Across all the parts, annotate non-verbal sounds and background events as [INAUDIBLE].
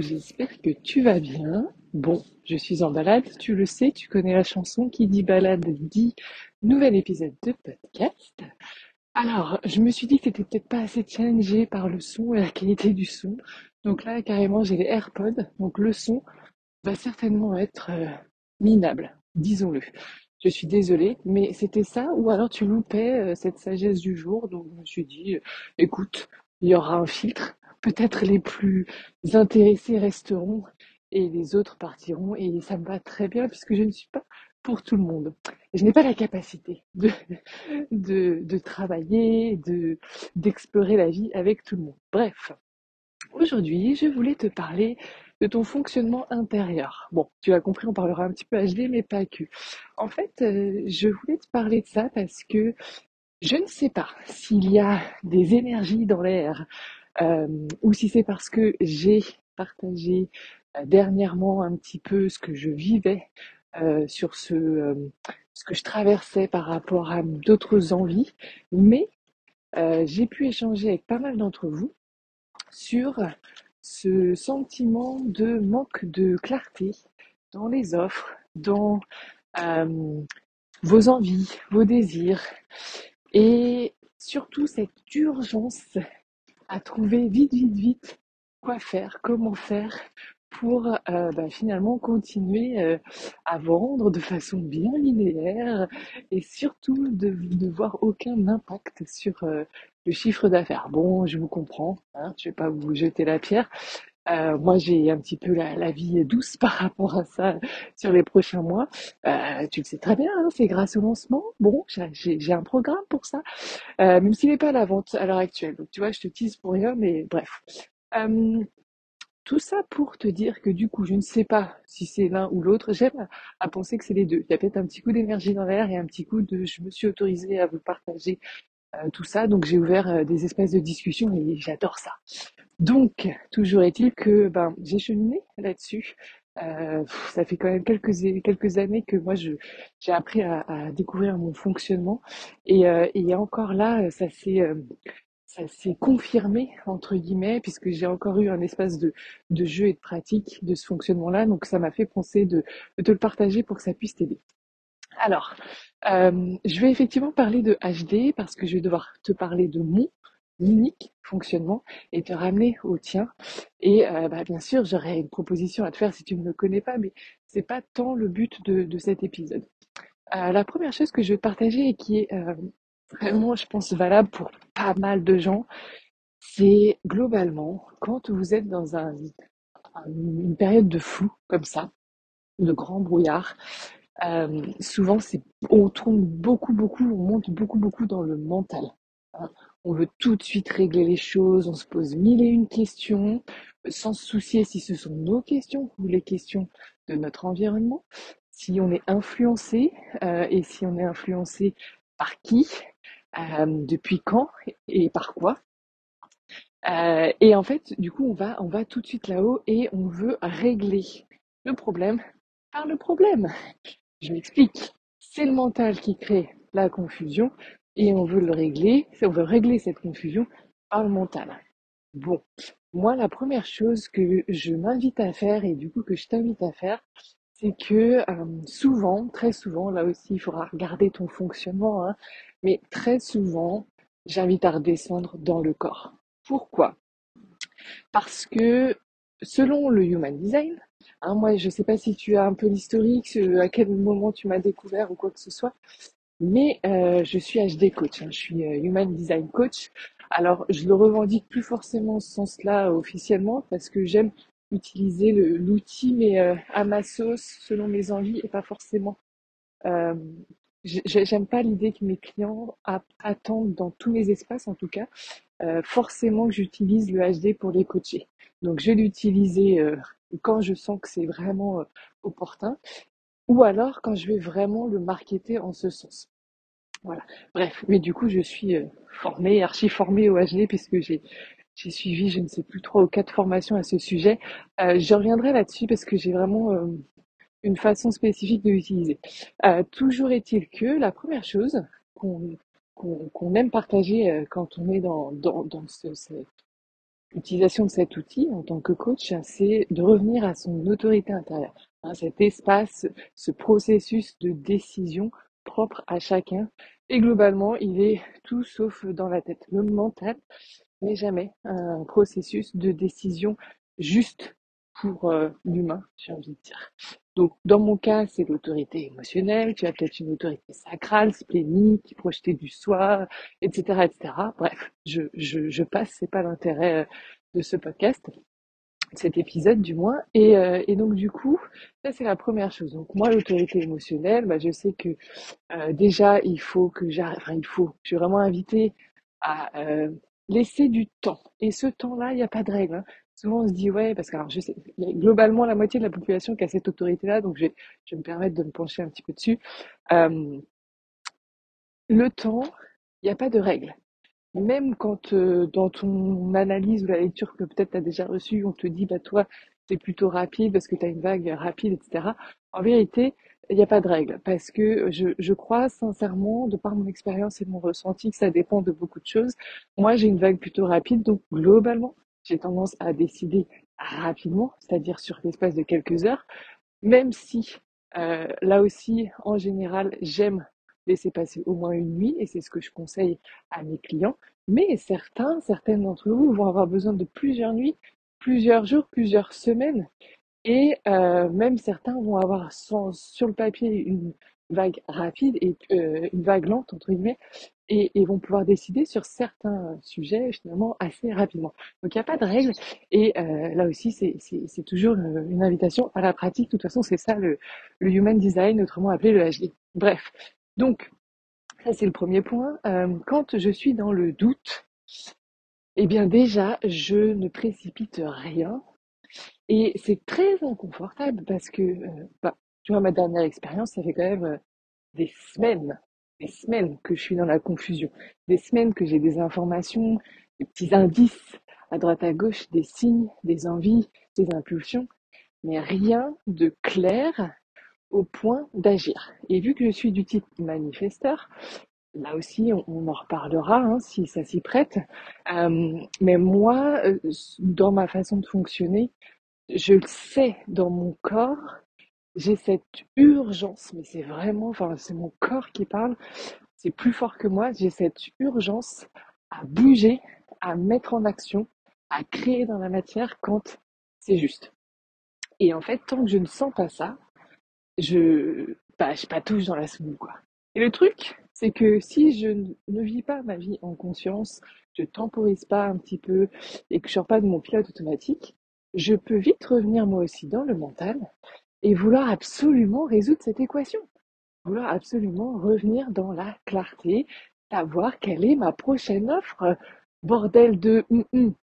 J'espère que tu vas bien. Bon, je suis en balade, tu le sais, tu connais la chanson qui dit balade dit nouvel épisode de podcast. Alors, je me suis dit que t'étais peut-être pas assez challengé par le son et la qualité du son. Donc là, carrément, j'ai les AirPods, donc le son va certainement être euh, minable, disons-le. Je suis désolée, mais c'était ça, ou alors tu loupais euh, cette sagesse du jour, donc je me suis dit, euh, écoute, il y aura un filtre, peut-être les plus intéressés resteront et les autres partiront. Et ça me va très bien puisque je ne suis pas pour tout le monde. Je n'ai pas la capacité de, de, travailler, de, d'explorer la vie avec tout le monde. Bref, aujourd'hui, je voulais te parler de ton fonctionnement intérieur. Bon, tu as compris, on parlera un petit peu HD, mais pas que. En fait, euh, je voulais te parler de ça parce que je ne sais pas s'il y a des énergies dans l'air, ou si c'est parce que j'ai partagé euh, dernièrement un petit peu ce que je vivais euh, sur ce, ce que je traversais par rapport à d'autres envies, mais j'ai pu échanger avec pas mal d'entre vous sur ce sentiment de manque de clarté dans les offres, dans vos envies, vos désirs, et surtout cette urgence à trouver vite, vite, vite quoi faire, comment faire pour euh, bah, finalement continuer euh, à vendre de façon bien linéaire et surtout de ne voir aucun impact sur euh, le chiffre d'affaires. Bon, je vous comprends, hein, je ne vais pas vous jeter la pierre. Moi, j'ai un petit peu la, vie douce [LAUGHS] par rapport à ça sur les prochains mois. tu le sais très bien, hein, c'est grâce au lancement. Bon, j'ai un programme pour ça. Euh, même s'il n'est pas à la vente à l'heure actuelle. Donc tu vois, je te tease pour rien, mais bref. Euh, tout ça pour te dire que du coup, je ne sais pas si c'est l'un ou l'autre. J'aime à, penser que c'est les deux. Il y a peut-être un petit coup d'énergie dans l'air et un petit coup de je me suis autorisée à vous partager euh, tout ça. Donc j'ai ouvert des espaces de discussion et j'adore ça. Donc, toujours est-il que ben, j'ai cheminé là-dessus. Euh, ça fait quand même quelques, quelques années que moi je j'ai appris à, découvrir mon fonctionnement et, euh, et encore là ça s'est euh, ça s'est confirmé entre guillemets puisque j'ai encore eu un espace de, de jeu et de pratique de ce fonctionnement là donc ça m'a fait penser de, de te le partager pour que ça puisse t'aider. Alors, je vais effectivement parler de HD parce que je vais devoir te parler de mon unique fonctionnement et te ramener au tien. Et euh, bah, bien sûr, j'aurais une proposition à te faire si tu ne me connais pas, mais c'est pas tant le but de, de cet épisode. Euh, la première chose que je vais partager et qui est euh, vraiment, je pense, valable pour pas mal de gens, c'est globalement quand vous êtes dans un, une période de flou comme ça, de grand brouillard, souvent c'est on tourne beaucoup beaucoup, on monte beaucoup beaucoup dans le mental. On veut tout de suite régler les choses, on se pose mille et une questions, sans se soucier si ce sont nos questions ou les questions de notre environnement, si on est influencé euh, et si on est influencé par qui, euh, depuis quand et par quoi. Euh, et en fait, du coup, on va, on va tout de suite là-haut et on veut régler le problème par le problème. Je m'explique. C'est le mental qui crée la confusion et on veut le régler, on veut régler cette confusion par le mental. Bon, moi la première chose que je m'invite à faire et du coup que je t'invite à faire, c'est que euh, souvent, très souvent, là aussi il faudra regarder ton fonctionnement, hein, mais très souvent, j'invite à redescendre dans le corps. Pourquoi? Parce que selon le Human Design, hein, moi je ne sais pas si tu as un peu l'historique, à quel moment tu m'as découvert ou quoi que ce soit, mais euh, je suis HD coach, hein. je suis euh, Human Design coach. Alors, je le revendique plus forcément ce sens-là officiellement parce que j'aime utiliser l'outil, mais euh, à ma sauce, selon mes envies, et pas forcément. Euh, j'aime pas l'idée que mes clients attendent dans tous mes espaces, en tout cas, euh, forcément que j'utilise le HD pour les coacher. Donc je vais l'utiliser euh, quand je sens que c'est vraiment opportun, ou alors quand je vais vraiment le marketer en ce sens. Voilà. Bref, mais du coup, je suis formée, archi formée au HD puisque j'ai j'ai suivi, je ne sais plus trois ou quatre formations à ce sujet. Euh, je reviendrai là-dessus parce que j'ai vraiment une façon spécifique de l'utiliser. toujours est-il que la première chose qu'on aime partager euh, quand on est dans, dans, dans ce, l'utilisation de cet outil en tant que coach, c'est de revenir à son autorité intérieure, hein, cet espace, ce processus de décision propre à chacun. Et globalement, il est tout sauf dans la tête. Le mental n'est jamais un processus de décision juste pour euh, l'humain, j'ai envie de dire. Donc, dans mon cas, c'est l'autorité émotionnelle. Tu as peut-être une autorité sacrale, splénique, projetée du soi, etc., etc. Bref, je, je, je passe. C'est pas l'intérêt euh, de ce podcast, cet épisode du moins. Et, euh, et donc, du coup, ça c'est la première chose. Donc, moi, l'autorité émotionnelle, bah, je sais que déjà, il faut que j'arrive. Enfin, il faut. Je suis vraiment invitée à laisser du temps. Et ce temps-là, il n'y a pas de règle. Hein. Souvent, on se dit, ouais, parce que alors, je sais, il y a globalement la moitié de la population qui a cette autorité-là, donc je vais, je me permettre de me pencher un petit peu dessus. Euh, le temps, il n'y a pas de règle. Même quand euh, dans ton analyse ou la lecture que peut-être tu as déjà reçue, on te dit, bah toi, c'est plutôt rapide parce que tu as une vague rapide, etc. En vérité, il n'y a pas de règle parce que je, je crois sincèrement, de par mon expérience et mon ressenti, que ça dépend de beaucoup de choses. Moi, j'ai une vague plutôt rapide, donc globalement, j'ai tendance à décider rapidement, c'est-à-dire sur l'espace de quelques heures, même si euh, là aussi, en général, j'aime laisser passer au moins une nuit, et c'est ce que je conseille à mes clients. Mais certains, certaines d'entre vous vont avoir besoin de plusieurs nuits, plusieurs jours, plusieurs semaines, et euh, même certains vont avoir sur le papier une vague rapide et euh, une vague lente entre guillemets et, et, vont pouvoir décider sur certains sujets finalement assez rapidement. Donc il n'y a pas de règle et euh, là aussi c'est toujours une, invitation à la pratique. De toute façon c'est ça le, le, human design, autrement appelé le HD. Bref, donc ça c'est le premier point. Euh, quand je suis dans le doute, eh bien déjà je ne précipite rien et c'est très inconfortable parce que euh, bah, tu vois ma dernière expérience ça fait quand même euh, des semaines des semaines que je suis dans la confusion, des semaines que j'ai des informations, des petits indices à droite à gauche, des signes, des envies, des impulsions, mais rien de clair au point d'agir. Et vu que je suis du type manifesteur, là aussi on, en reparlera hein, si ça s'y prête, euh, mais moi, euh, dans ma façon de fonctionner, je le sais dans mon corps j'ai cette urgence, mais c'est vraiment, enfin, c'est mon corps qui parle, c'est plus fort que moi, j'ai cette urgence à bouger, à mettre en action, à créer dans la matière quand c'est juste. Et en fait, tant que je ne sens pas ça, je, bah, je patouche dans la semoule, quoi. Et le truc, c'est que si je ne vis pas ma vie en conscience, je temporise pas un petit peu et que je sors pas de mon pilote automatique, je peux vite revenir moi aussi dans le mental et vouloir absolument résoudre cette équation, vouloir absolument revenir dans la clarté, savoir quelle est ma prochaine offre, bordel de hum, hum.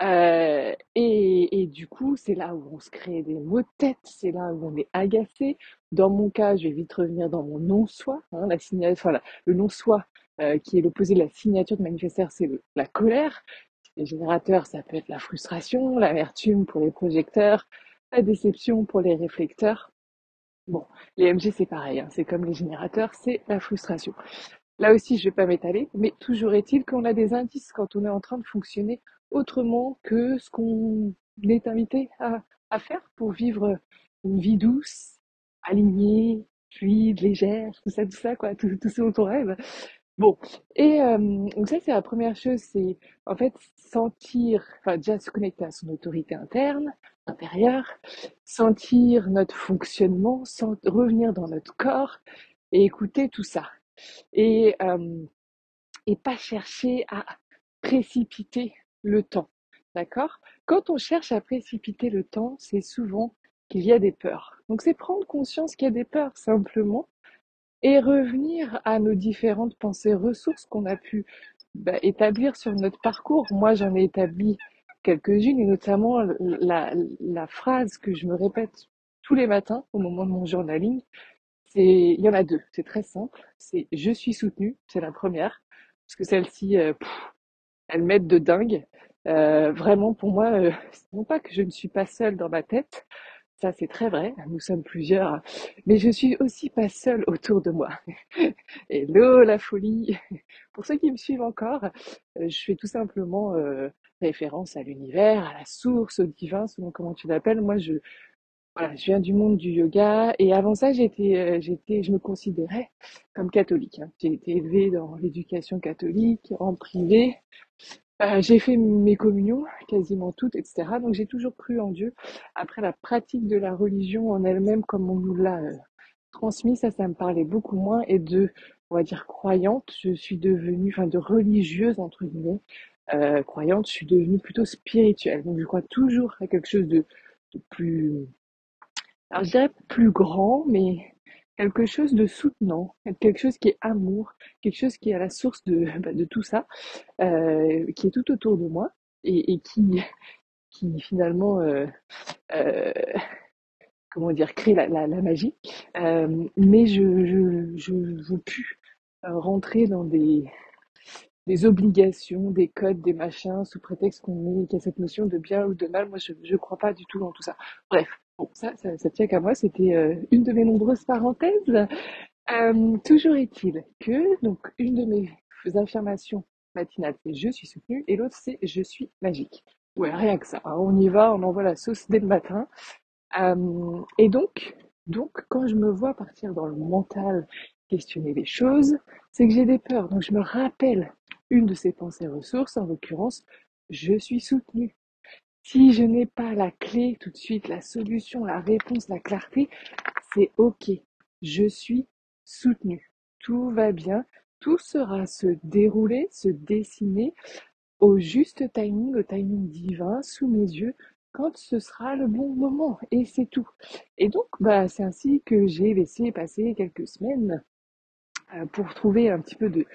Euh, et, du coup, c'est là où on se crée des mots de tête, c'est là où on est agacé. Dans mon cas, je vais vite revenir dans mon non-soi, hein, la signature, enfin, le non-soi euh, qui est l'opposé de la signature de manifestaire, c'est la colère. Les générateurs, ça peut être la frustration, l'amertume pour les projecteurs, la déception pour les réflecteurs. Bon, les MG c'est pareil, hein. c'est comme les générateurs, c'est la frustration. Là aussi, je vais pas m'étaler, mais toujours est-il qu'on a des indices quand on est en train de fonctionner autrement que ce qu'on est invité à, à faire pour vivre une vie douce, alignée, fluide, légère, tout ça, tout ça, quoi, tout, tout ce dont on rêve. Bon, et euh, donc ça c'est la première chose, c'est en fait sentir, enfin déjà se connecter à son autorité interne, intérieure, sentir notre fonctionnement, revenir dans notre corps et écouter tout ça. Et, euh, et pas chercher à précipiter le temps, d'accord? Quand on cherche à précipiter le temps, c'est souvent qu'il y a des peurs. Donc c'est prendre conscience qu'il y a des peurs simplement et revenir à nos différentes pensées ressources qu'on a pu bah, établir sur notre parcours. Moi, j'en ai établi quelques-unes, et notamment la, la phrase que je me répète tous les matins au moment de mon journaling, c'est, il y en a deux, c'est très simple. C'est je suis soutenu, c'est la première, parce que celle-ci, euh, elle m'aide de dingue. Euh, vraiment, pour moi, euh, non pas que je ne suis pas seule dans ma tête, ça c'est très vrai, nous sommes plusieurs, mais je suis aussi pas seule autour de moi. [LAUGHS] Hello la folie [LAUGHS] Pour ceux qui me suivent encore, euh, je fais tout simplement euh, référence à l'univers, à la source, au divin, selon comment tu l'appelles. Moi, je, viens du monde du yoga et avant ça, j'étais, euh, je me considérais comme catholique. Hein. J'ai été élevée dans l'éducation catholique, en privé. Euh, j'ai fait mes communions, quasiment toutes, etc. Donc j'ai toujours cru en Dieu. Après la pratique de la religion en elle-même, comme on nous l'a euh, transmis, ça, ça me parlait beaucoup moins. Et de, on va dire, croyante, je suis devenue, enfin de religieuse, entre guillemets, euh, croyante, je suis devenue plutôt spirituelle. Donc je crois toujours à quelque chose de, plus, alors je dirais plus grand, mais quelque chose de soutenant, quelque chose qui est amour, quelque chose qui est à la source de, [LAUGHS] bah, de tout ça, euh, qui est tout autour de moi et, et qui, [LAUGHS] qui finalement, euh, euh, comment dire, crée la, la, la magie. Euh, mais je, je, je veux plus euh, rentrer dans des, des obligations, des codes, des machins, sous prétexte qu'on met qu'il y a cette notion de bien ou de mal. Moi, je ne crois pas du tout dans tout ça. Bref, Bon, ça, ça, ça tient qu'à moi, c'était euh, une de mes nombreuses parenthèses. Euh, toujours est-il que, donc, une de mes affirmations matinales, c'est je suis soutenue, et l'autre, c'est je suis magique. Ouais, rien que ça. Hein. on y va, on envoie la sauce dès le matin. Euh, et donc, donc, quand je me vois partir dans le mental, questionner les choses, c'est que j'ai des peurs. Donc, je me rappelle une de ces pensées ressources, en l'occurrence, je suis soutenue. Si je n'ai pas la clé tout de suite, la solution, la réponse, la clarté, c'est OK. Je suis soutenu. Tout va bien. Tout sera se dérouler, se dessiner au juste timing, au timing divin, sous mes yeux, quand ce sera le bon moment. Et c'est tout. Et donc, bah, c'est ainsi que j'ai laissé passer quelques semaines euh, pour trouver un petit peu de,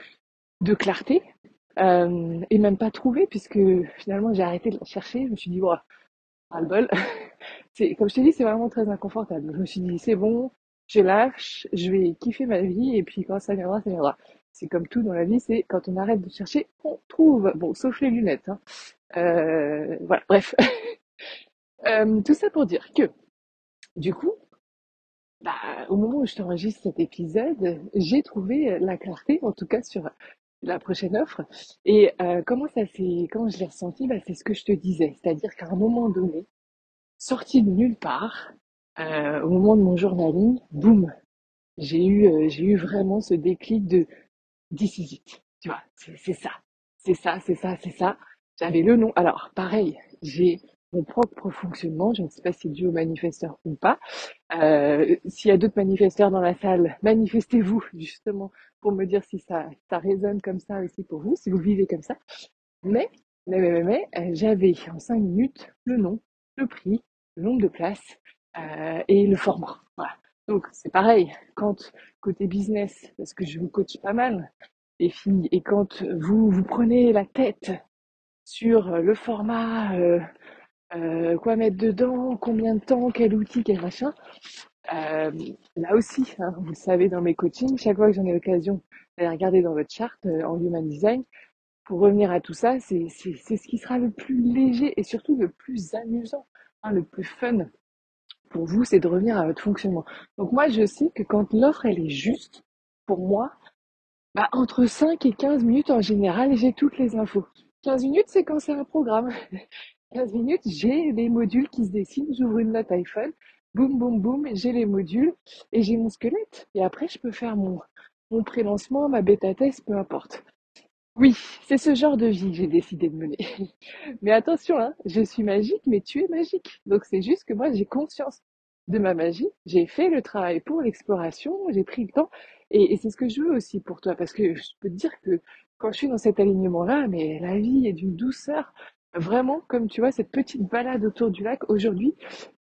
de clarté, euh, et même pas trouvé, puisque finalement j'ai arrêté de la chercher. Je me suis dit, voilà, oh, le bol. [LAUGHS] c'est, comme je t'ai dit, c'est vraiment très inconfortable. Je me suis dit, c'est bon, je lâche, je vais kiffer ma vie, et puis quand ça viendra, ça viendra. C'est comme tout dans la vie, c'est quand on arrête de chercher, on trouve. Bon, sauf les lunettes. Hein. Euh, voilà, bref. [LAUGHS] euh, tout ça pour dire que, du coup, bah, au moment où je t'enregistre cet épisode, j'ai trouvé la clarté, en tout cas sur la prochaine offre. Et euh, comment ça s'est, comment je l'ai ressenti, bah, c'est ce que je te disais, c'est-à-dire qu'à un moment donné, sorti de nulle part, euh, au moment de mon journaling, boum, j'ai eu, euh, j'ai eu vraiment ce déclic de this Tu vois, c'est ça, c'est ça, c'est ça, c'est ça. J'avais le nom. Alors, pareil, j'ai mon propre fonctionnement. Je ne sais pas si c'est dû aux manifesteurs ou pas. S'il y a d'autres manifesteurs dans la salle, manifestez-vous justement pour me dire si ça, résonne comme ça aussi pour vous, si vous vivez comme ça. Mais, mais, mais, mais, euh, j'avais en cinq minutes le nom, le prix, le nombre de places euh, et le format. Donc c'est pareil, quand côté business, parce que je vous coach pas mal, les filles, et quand vous vous prenez la tête sur le format, euh, quoi mettre dedans, combien de temps, quel outil, quel machin. Euh, là aussi, hein, vous le savez dans mes coachings, chaque fois que j'en ai l'occasion d'aller regarder dans votre charte euh, en Human Design, pour revenir à tout ça, c'est ce qui sera le plus léger et surtout le plus amusant, hein, le plus fun pour vous, c'est de revenir à votre fonctionnement. Donc moi, je sais que quand l'offre, elle est juste, pour moi, bah, entre 5 et 15 minutes en général, j'ai toutes les infos. 15 minutes, c'est quand c'est un programme. [LAUGHS] 15 minutes, j'ai les modules qui se dessinent, j'ouvre une note iPhone, boum, boum, boum, j'ai les modules et j'ai mon squelette. Et après, je peux faire mon, mon pré-lancement, ma bêta-test, peu importe. Oui, c'est ce genre de vie que j'ai décidé de mener. [LAUGHS] Mais attention, hein, je suis magique, mais tu es magique. Donc c'est juste que moi, j'ai conscience de ma magie. J'ai fait le travail pour l'exploration, j'ai pris le temps. Et, et c'est ce que je veux aussi pour toi, parce que je peux te dire que quand je suis dans cet alignement-là, mais la vie est d'une douceur. Vraiment, comme tu vois, cette petite balade autour du lac, aujourd'hui,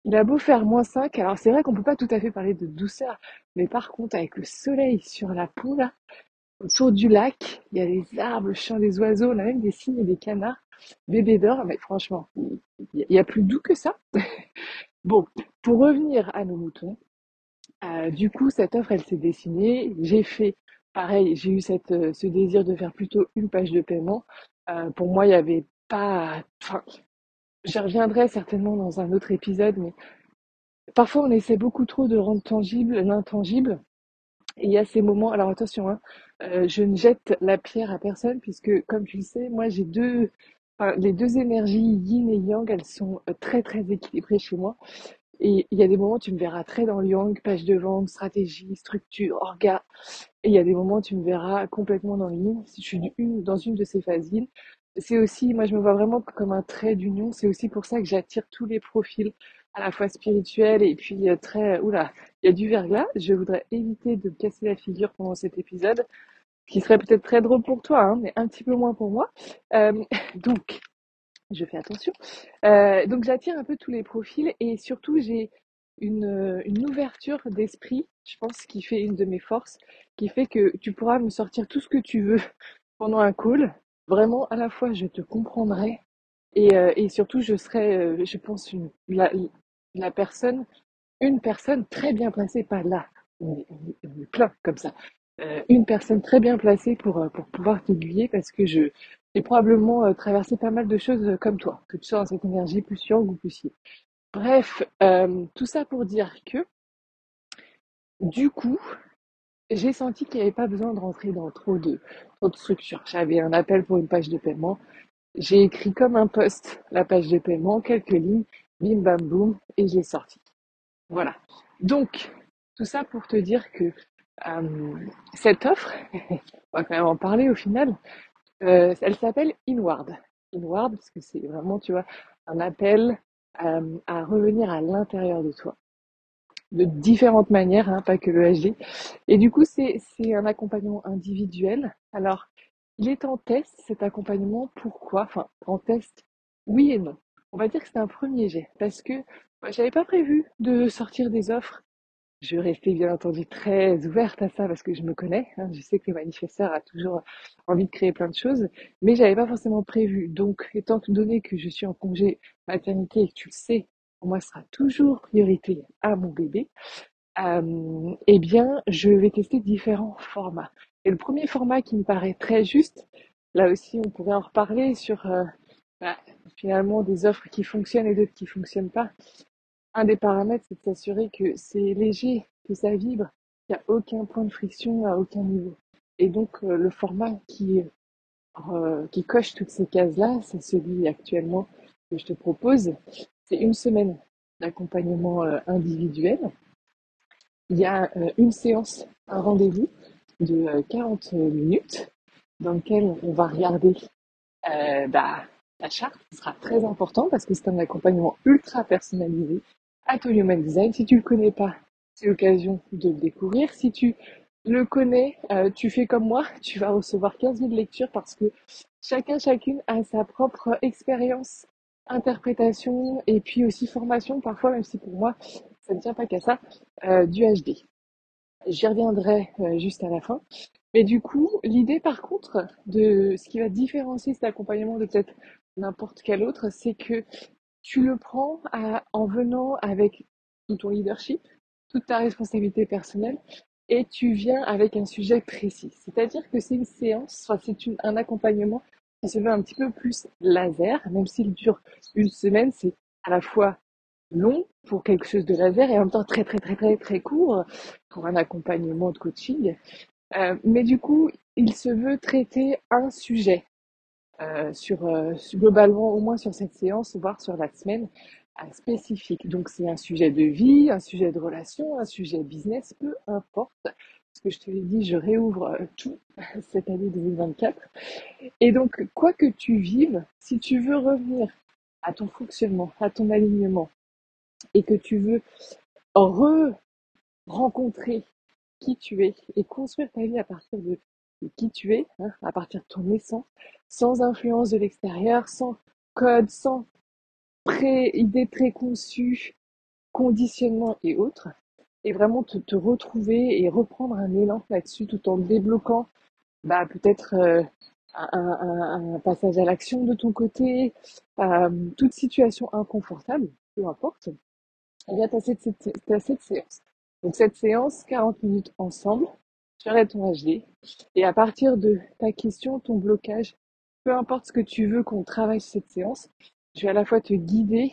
il a beau faire moins 5, alors c'est vrai qu'on peut pas tout à fait parler de douceur, mais par contre, avec le soleil sur la peau, là, autour du lac, il y a les arbres, le chant des oiseaux, on a même des cygnes et des canards, bébés d'or, mais franchement, il y a plus doux que ça. [LAUGHS] bon, pour revenir à nos moutons, euh, du coup, cette offre, elle s'est dessinée. J'ai fait pareil, j'ai eu euh, ce désir de faire plutôt une page de paiement. Euh, pour moi, il n'y avait pas. J'y reviendrai certainement dans un autre épisode, mais parfois on essaie beaucoup trop de rendre tangible l'intangible. Et il y a ces moments. Alors attention, hein, je ne jette la pierre à personne puisque, comme tu le sais, moi j'ai deux. Enfin, les deux énergies yin et yang, elles sont très très équilibrées chez moi. Et il y a des moments, tu me verras très dans le yang, page de vente, stratégie, structure, orga. Et il y a des moments, tu me verras complètement dans le yin. Si je suis dans une de ces phases yin, c'est aussi, moi je me vois vraiment comme un trait d'union. C'est aussi pour ça que j'attire tous les profils, à la fois spirituels et puis euh, très, oula, il y a du verglas. Je voudrais éviter de me casser la figure pendant cet épisode, qui serait peut-être très drôle pour toi, hein, mais un petit peu moins pour moi. Euh, [LAUGHS] donc, je fais attention. Euh, donc j'attire un peu tous les profils et surtout j'ai une ouverture d'esprit, je pense, qui fait une de mes forces, qui fait que tu pourras me sortir tout ce que tu veux pendant un call. Vraiment, à la fois, je te comprendrai et, euh, et surtout, je serai, euh, je pense, une, la, personne, une personne très bien placée, pas là, on est, plein comme ça, euh, une personne très bien placée pour, pour pouvoir t'aiguiller parce que je j'ai probablement traversé pas mal de choses comme toi, que tu sois dans cette énergie plus yang ou plus. Bref, tout ça pour dire que du coup, j'ai senti qu'il n'y avait pas besoin de rentrer dans trop de, trop de structures. J'avais un appel pour une page de paiement. J'ai écrit comme un post la page de paiement, quelques lignes, bim bam boum, et j'ai sorti. Voilà. Donc, tout ça pour te dire que euh, cette offre, [LAUGHS] on va quand même en parler au final, euh, elle s'appelle Inward. Inward, parce que c'est vraiment, tu vois, un appel euh, à revenir à l'intérieur de toi. De différentes manières, hein, pas que le HD. Et du coup, c'est un accompagnement individuel. Alors, il est en test, cet accompagnement. Pourquoi? Enfin, en test, oui et non. On va dire que c'est un premier jet, parce que j'avais pas prévu de sortir des offres je restais bien entendu très ouverte à ça parce que je me connais. Hein. Je sais que le manifesteur a toujours envie de créer plein de choses, mais j'avais pas forcément prévu. Donc, étant donné que je suis en congé maternité et que tu le sais, pour moi, sera toujours priorité à mon bébé. Euh, eh bien, je vais tester différents formats. Et le premier format qui me paraît très juste, là aussi, on pourrait en reparler sur euh, bah, finalement des offres qui fonctionnent et d'autres qui fonctionnent pas un des paramètres, c'est de s'assurer que c'est léger, que ça vibre, qu'il n'y a aucun point de friction à aucun niveau. Et donc, euh, le format qui, qui coche toutes ces cases-là, c'est celui actuellement que je te propose. C'est une semaine d'accompagnement euh, individuel. Il y a une séance, un rendez-vous de 40 minutes dans lequel on va regarder bah, la charte, qui sera très important parce que c'est un accompagnement ultra personnalisé ton Human Design. Si tu le connais pas, c'est l'occasion de le découvrir. Si tu le connais, euh, tu fais comme moi, [LAUGHS] tu vas recevoir 15 000 lectures parce que chacun, chacune a sa propre expérience, interprétation et puis aussi formation, parfois, même si pour moi, ça ne tient pas qu'à ça, euh, du HD. J'y reviendrai euh, juste à la fin. Mais du coup, l'idée par contre de ce qui va différencier cet accompagnement de peut-être n'importe quel autre, c'est que tu le prends en venant avec tout ton leadership, toute ta responsabilité personnelle, et tu viens avec un sujet précis. C'est-à-dire que c'est une séance, enfin, c'est un accompagnement qui se veut un petit peu plus laser, même s'il dure une semaine, c'est à la fois long pour quelque chose de laser et en même temps très très très très très court pour un accompagnement de coaching. Euh, mais du coup, il se veut traiter un sujet euh, sur, euh, globalement au moins sur cette séance, voire sur la semaine spécifique. Donc c'est un sujet de vie, un sujet de relation, un sujet business, peu importe. Que je te l'ai dit, je réouvre tout [LAUGHS] cette année 2024. Et donc, quoi que tu vives, si tu veux revenir à ton fonctionnement, à ton alignement, et que tu veux re-rencontrer qui tu es et construire ta vie à partir de qui tu es, hein, à partir de ton essence, sans influence de l'extérieur, sans code, sans pré idées préconçues, conditionnement et autres, et vraiment te, te retrouver et reprendre un élan là-dessus tout en débloquant bah, peut-être un, passage à l'action de ton côté, toute situation inconfortable, peu importe, eh bien, tu as cette, cette séance. Donc, cette séance, 40 minutes ensemble, tu arrêtes ton HD, et à partir de ta question, ton blocage, peu importe ce que tu veux qu'on travaille cette séance, je vais à la fois te guider,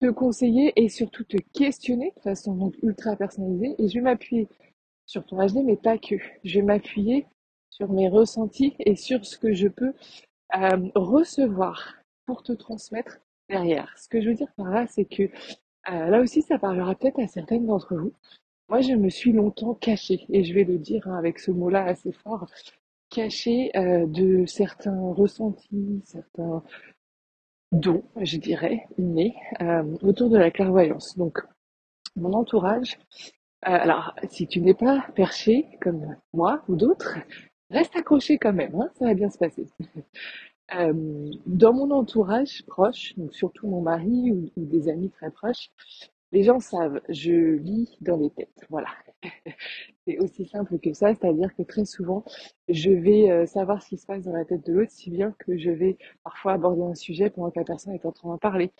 te conseiller et surtout te questionner de façon donc ultra personnalisée. Et je vais m'appuyer sur ton HD, mais pas que. Je vais m'appuyer sur mes ressentis et sur ce que je peux euh, recevoir pour te transmettre derrière. Ce que je veux dire par là, c'est que euh, là aussi, ça parlera peut-être à certaines d'entre vous. Moi, je me suis longtemps cachée, et je vais le dire hein, avec ce mot-là assez fort, cachée euh, de certains ressentis, certains dons, je dirais, innés, autour de la clairvoyance. Donc, mon entourage, alors, si tu n'es pas perché comme moi ou d'autres, Reste accroché quand même, hein, ça va bien se passer. [LAUGHS] Euh, dans mon entourage proche, donc surtout mon mari ou, des amis très proches, les gens savent, je lis dans les têtes. Voilà. [LAUGHS] c'est aussi simple que ça, c'est-à-dire que très souvent, je vais euh, savoir ce qui se passe dans la tête de l'autre, si bien que je vais parfois aborder un sujet pendant que la personne est en train d'en parler.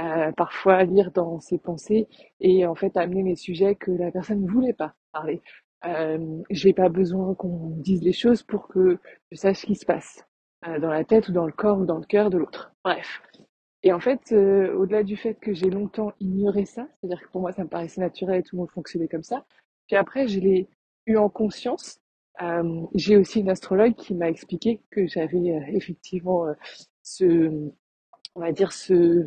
Euh, parfois lire dans ses pensées et en fait amener mes sujets que la personne ne voulait pas parler. Euh, j'ai pas besoin qu'on dise les choses pour que je sache ce qui se passe euh, dans la tête ou dans le corps ou dans le cœur de l'autre. Bref. Et en fait, euh, au-delà du fait que j'ai longtemps ignoré ça, c'est-à-dire que pour moi ça me paraissait naturel et tout le monde fonctionnait comme ça, puis après je l'ai eu en conscience. Euh, j'ai aussi une astrologue qui m'a expliqué que j'avais effectivement ce, on va dire ce,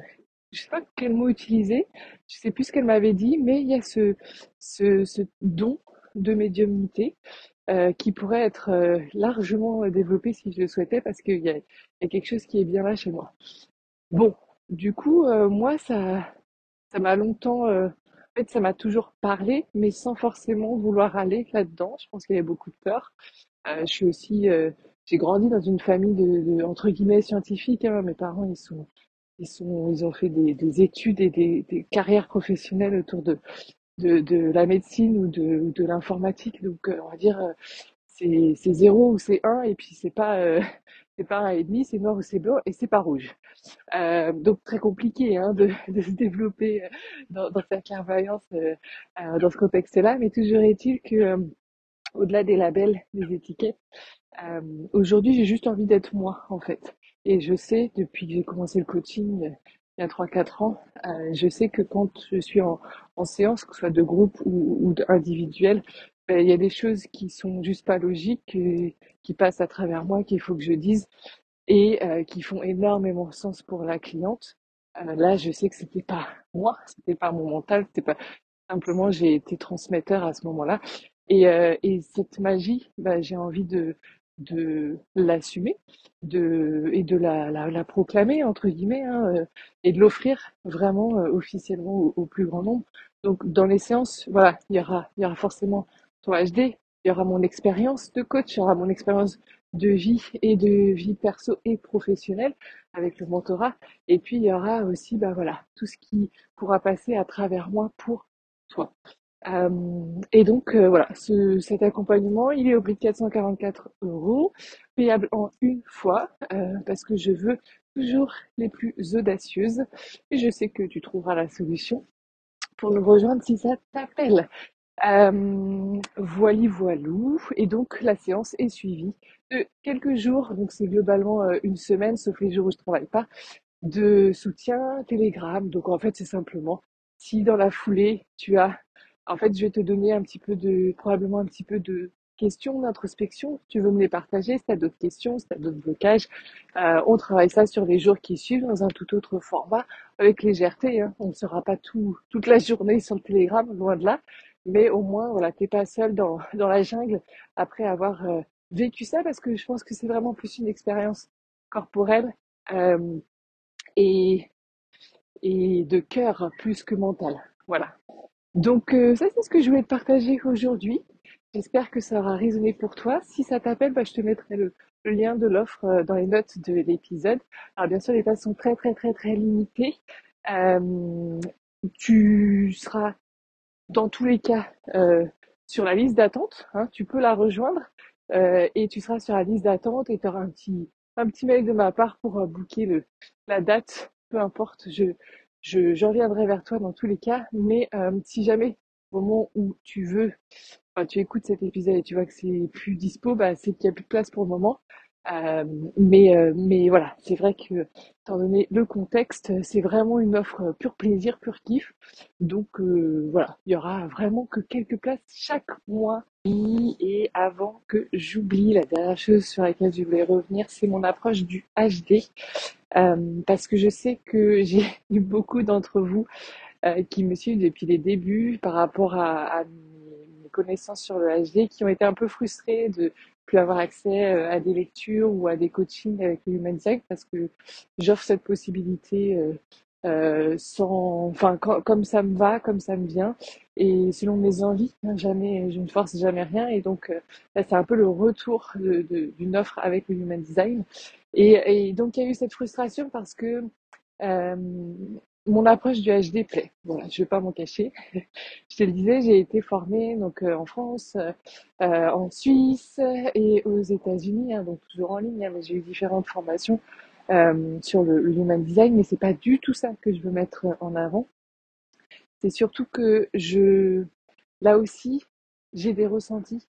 je sais pas quel mot utiliser, je sais plus ce qu'elle m'avait dit, mais il y a ce, ce, ce don de médiumnité euh, qui pourrait être euh, largement développé si je le souhaitais parce qu'il y, a, quelque chose qui est bien là chez moi. Bon, du coup, euh, moi, ça ça m'a longtemps, en fait, ça m'a toujours parlé, mais sans forcément vouloir aller là-dedans. Je pense qu'il y avait beaucoup de peur. je suis aussi, j'ai grandi dans une famille de, entre guillemets scientifiques. Hein. Mes parents, ils sont ils sont, ils ont fait des, des études et des, carrières professionnelles autour de, de, la médecine ou de, l'informatique. Donc, euh, on va dire, euh, c'est, c'est zéro ou c'est un, et puis c'est pas, euh, c'est pas un et demi, c'est noir ou c'est blanc, et c'est pas rouge. Euh, donc, très compliqué hein, de, [LAUGHS] se développer dans, dans sa clairvoyance dans ce contexte-là, mais toujours est-il que, au-delà des labels, des étiquettes, aujourd'hui, j'ai juste envie d'être moi, en fait. Et je sais, depuis que j'ai commencé le coaching, il y a 3-4 ans, euh, je sais que quand je suis en, séance, que ce soit de groupe ou, ou individuel, il y a des choses qui sont juste pas logiques, qui passent à travers moi, qu'il faut que je dise, et euh, qui font énormément sens pour la cliente. Euh, là, je sais que c'était pas moi, c'était pas mon mental, c'était pas simplement j'ai été transmetteur à ce moment-là. Et, euh, et cette magie, ben, j'ai envie de, l'assumer de, et de la, la, la, proclamer, entre guillemets, hein, et de l'offrir vraiment officiellement au, plus grand nombre. Donc, dans les séances, voilà, il y aura, il y aura forcément ton HD, il y aura mon expérience de coach, il y aura mon expérience de vie et de vie perso et professionnelle avec le mentorat. Et puis, il y aura aussi, bah voilà, tout ce qui pourra passer à travers moi pour toi. Euh, et donc euh, voilà, ce, cet accompagnement, il est au prix de 444 euros, payable en une fois, euh, parce que je veux toujours les plus audacieuses. Et je sais que tu trouveras la solution pour nous rejoindre si ça t'appelle. Euh, voili voilou. Et donc la séance est suivie de quelques jours, donc c'est globalement une semaine, sauf les jours où je travaille pas, de soutien Telegram. Donc en fait c'est simplement si dans la foulée tu as en fait, je vais te donner un petit peu de, probablement un petit peu de questions d'introspection. Tu veux me les partager Si tu as d'autres questions, si tu as d'autres blocages, euh, on travaille ça sur les jours qui suivent dans un tout autre format, avec légèreté. Hein. On ne sera pas tout, toute la journée sur le télégramme, loin de là. Mais au moins, voilà, t'es pas seul dans, [LAUGHS] dans la jungle après avoir euh, vécu ça, parce que je pense que c'est vraiment plus une expérience corporelle euh, et, et de cœur plus que mentale. Voilà. Donc euh, ça, c'est ce que je voulais te partager aujourd'hui. J'espère que ça aura résonné pour toi. Si ça t'appelle, bah, je te mettrai le, lien de l'offre dans les notes de l'épisode. Alors bien sûr, les places sont très très très très limitées. Tu seras dans tous les cas sur la liste d'attente. Hein, tu peux la rejoindre. et tu seras sur la liste d'attente et tu auras un petit, un petit mail de ma part pour booker le, la date. Peu importe, je, je, je reviendrai vers toi dans tous les cas. Mais si jamais au moment où tu veux, tu écoutes cet épisode et tu vois que c'est plus dispo, bah, c'est qu'il n'y a plus de place pour le moment. Euh, mais, euh, mais voilà, c'est vrai que, étant donné le contexte, c'est vraiment une offre pur plaisir, pur kiff. Donc euh, voilà, il y aura vraiment que quelques places chaque mois. Et avant que j'oublie, la dernière chose sur laquelle je voulais revenir, c'est mon approche du HD. parce que je sais que [LAUGHS] j'ai eu beaucoup d'entre vous qui me suivent depuis les débuts par rapport à, à connaissances sur le HD, qui ont été un peu frustrés de plus avoir accès euh, à des lectures ou à des coachings avec le Human Design parce que j'offre cette possibilité euh, euh, sans, enfin, comme ça me va, comme ça me vient, et selon mes envies. Hein, jamais, je ne force jamais rien, et donc c'est un peu le retour d'une offre avec le Human Design. Et, et donc il y a eu cette frustration parce que mon approche du HD plaît. Voilà, je vais pas m'en cacher. [LAUGHS] je te le disais, j'ai été formée donc euh, en France, euh, en Suisse et aux États-Unis, hein, donc toujours en ligne. Hein, mais j'ai eu différentes formations euh, sur le, human design, mais c'est pas du tout ça que je veux mettre en avant. C'est surtout que je, là aussi, j'ai des ressentis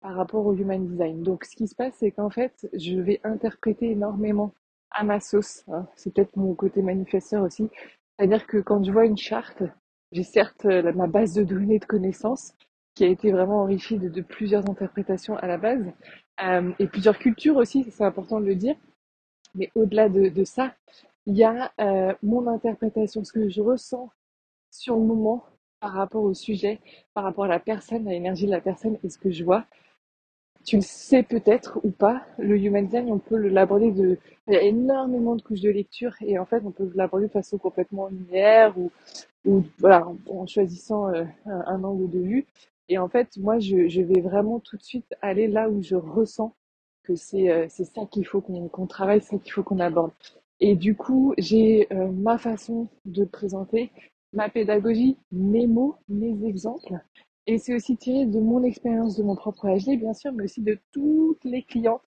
par rapport au human design. Donc, ce qui se passe, c'est qu'en fait, je vais interpréter énormément à ma sauce. Hein. C'est peut-être mon côté manifesteur aussi. C'est-à-dire que quand je vois une charte, j'ai certes euh, ma base de données de connaissances qui a été vraiment enrichie de, plusieurs interprétations à la base euh, et plusieurs cultures aussi, c'est important de le dire. Mais au-delà de, ça, il y a euh, mon interprétation, ce que je ressens sur le moment par rapport au sujet, par rapport à la personne, à l'énergie de la personne et ce que je vois tu le sais peut-être ou pas, le human design, on peut l'aborder de, énormément de couches de lecture et en fait, on peut l'aborder de façon complètement linéaire ou, ou voilà, en, choisissant euh, un, angle de vue. Et en fait, moi, je, vais vraiment tout de suite aller là où je ressens que c'est euh, c'est ça qu'il faut qu'on travaille, ça qu'il faut qu'on aborde. Et du coup, j'ai euh, ma façon de présenter, ma pédagogie, mes mots, mes exemples. Et c'est aussi tiré de mon expérience de mon propre HD, bien sûr, mais aussi de toutes les clients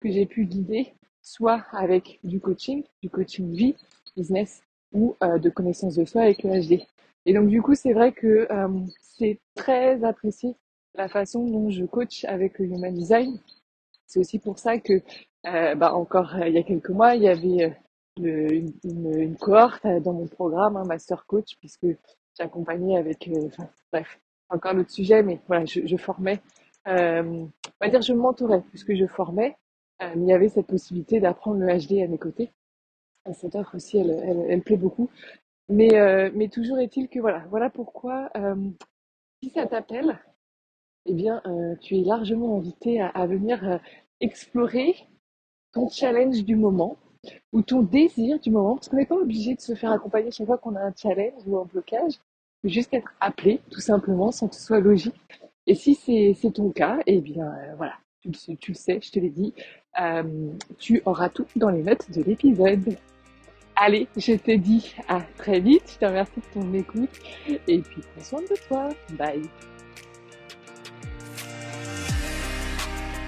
que j'ai pu guider, soit avec du coaching, du coaching vie, business, ou euh, de connaissance de soi avec le HD. Et donc du coup, c'est vrai que euh, c'est très apprécié la façon dont je coach avec le Human Design. C'est aussi pour ça que, euh, bah, encore il y a quelques mois, il y avait une, cohorte dans mon programme, un master coach, puisque j'accompagnais avec, enfin, bref, encore autre sujet, mais voilà, je, formais, euh, on va dire je m'entourais puisque je formais, euh, il y avait cette possibilité d'apprendre le HD à mes côtés. Et cette offre aussi, elle, elle, plaît beaucoup. Mais, euh, mais toujours est-il que voilà, voilà pourquoi, si ça t'appelle, eh bien, tu es largement invité à, à venir explorer ton challenge du moment ou ton désir du moment, parce qu'on n'est pas obligé de se faire accompagner chaque fois qu'on a un challenge ou un blocage juste être appelé, tout simplement, sans que ce soit logique. Et si c'est ton cas, eh bien euh, voilà, tu le, sais, je te l'ai dit, euh, tu auras tout dans les notes de l'épisode. Allez, je te dis à très vite, je te remercie de ton écoute, et puis prends soin de toi. Bye